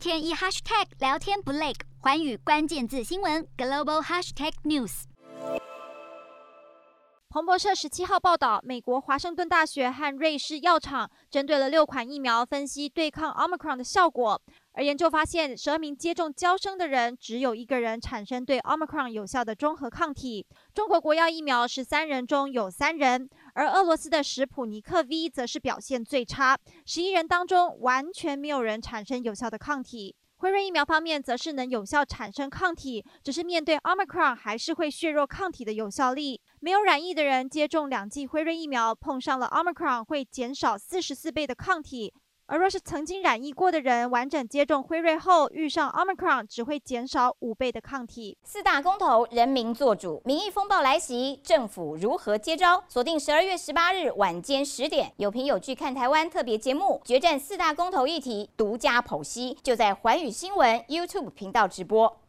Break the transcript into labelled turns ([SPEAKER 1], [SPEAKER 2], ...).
[SPEAKER 1] 天一 hashtag 聊天不累，寰宇关键字新闻 global hashtag news。
[SPEAKER 2] 彭博社十七号报道，美国华盛顿大学和瑞士药厂针对了六款疫苗分析对抗 Omicron 的效果，而研究发现，十二名接种娇生的人，只有一个人产生对 Omicron 有效的中和抗体。中国国药疫苗十三人中有三人。而俄罗斯的史普尼克 V 则是表现最差，十一人当中完全没有人产生有效的抗体。辉瑞疫苗方面则是能有效产生抗体，只是面对 Omicron 还是会削弱抗体的有效力。没有染疫的人接种两剂辉瑞疫苗，碰上了 Omicron 会减少四十四倍的抗体。而若是曾经染疫过的人，完整接种辉瑞后遇上 Omicron，只会减少五倍的抗体。
[SPEAKER 3] 四大公投，人民做主，民意风暴来袭，政府如何接招？锁定十二月十八日晚间十点，有凭有据看台湾特别节目，决战四大公投议题，独家剖析，就在环宇新闻 YouTube 频道直播。